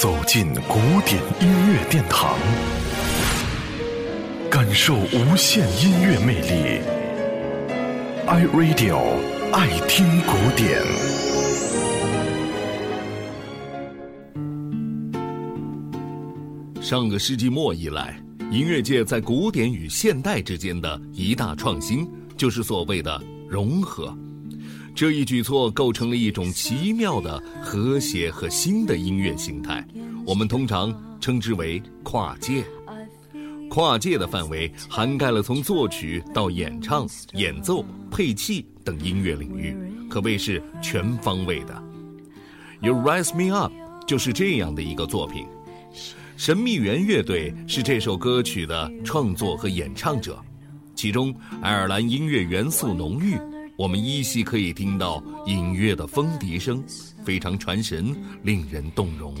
走进古典音乐殿堂，感受无限音乐魅力。iRadio 爱听古典。上个世纪末以来，音乐界在古典与现代之间的一大创新，就是所谓的融合。这一举措构成了一种奇妙的和谐和新的音乐形态，我们通常称之为跨界。跨界的范围涵盖了从作曲到演唱、演奏、配器等音乐领域，可谓是全方位的。You Raise Me Up 就是这样的一个作品。神秘园乐队是这首歌曲的创作和演唱者，其中爱尔兰音乐元素浓郁。我们依稀可以听到隐约的风笛声，非常传神，令人动容。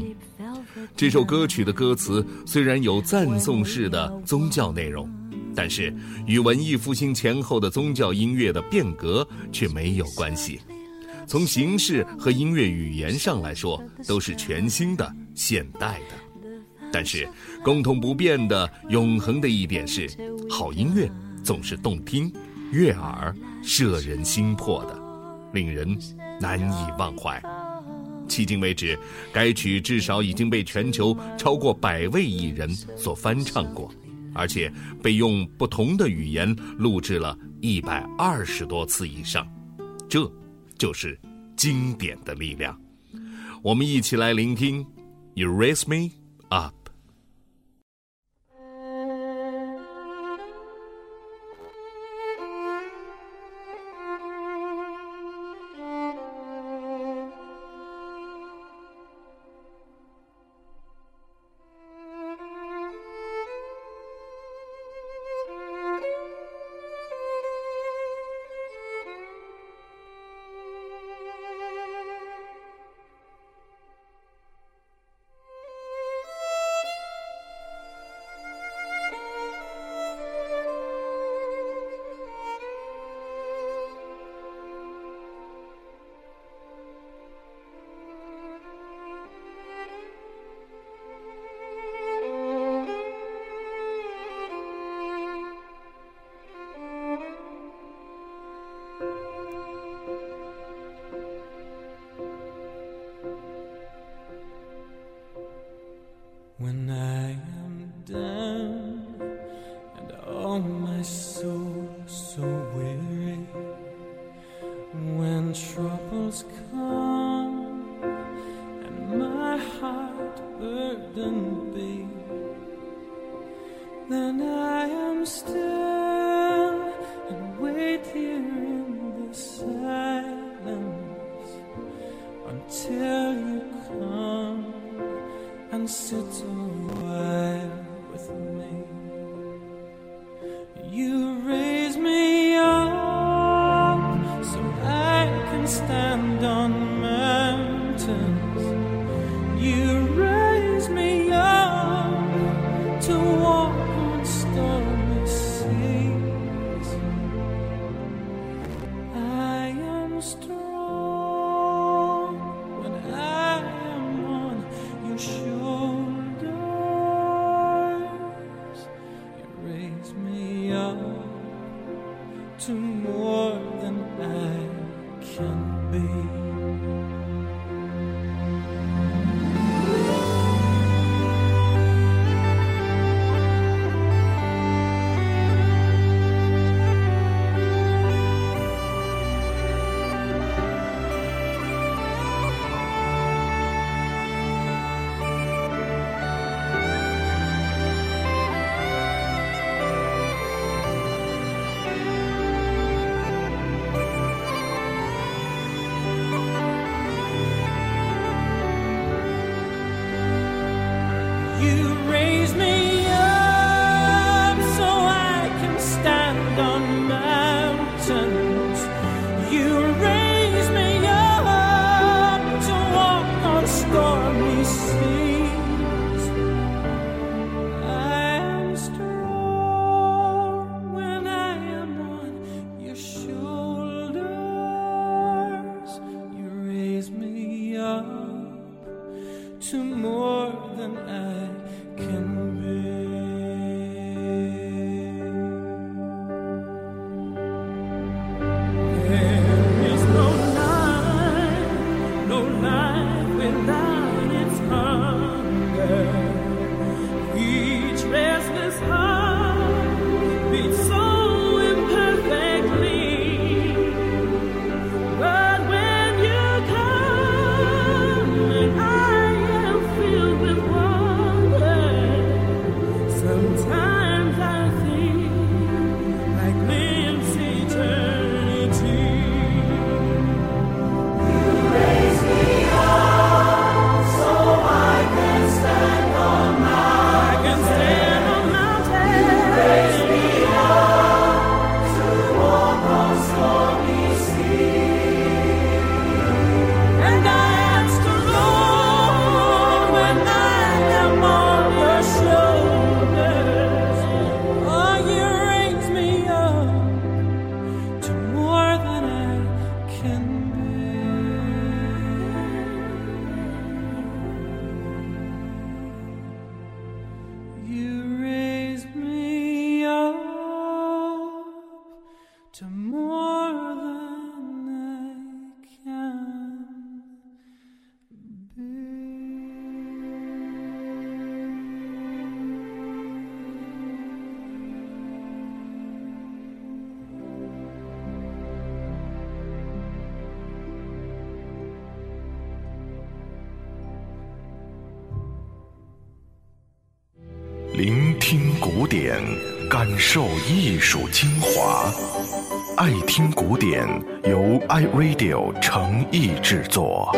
这首歌曲的歌词虽然有赞颂式的宗教内容，但是与文艺复兴前后的宗教音乐的变革却没有关系。从形式和音乐语言上来说，都是全新的、现代的。但是共同不变的、永恒的一点是，好音乐总是动听。悦耳、摄人心魄的，令人难以忘怀。迄今为止，该曲至少已经被全球超过百位艺人所翻唱过，而且被用不同的语言录制了一百二十多次以上。这，就是经典的力量。我们一起来聆听《You Raise Me Up》。Then I am still and wait here in the silence until you come and sit a while with me. You raise me up so I can stand on mountains. You be. 聆听古典感受艺术精华。爱听古典由 i radio 诚意制作。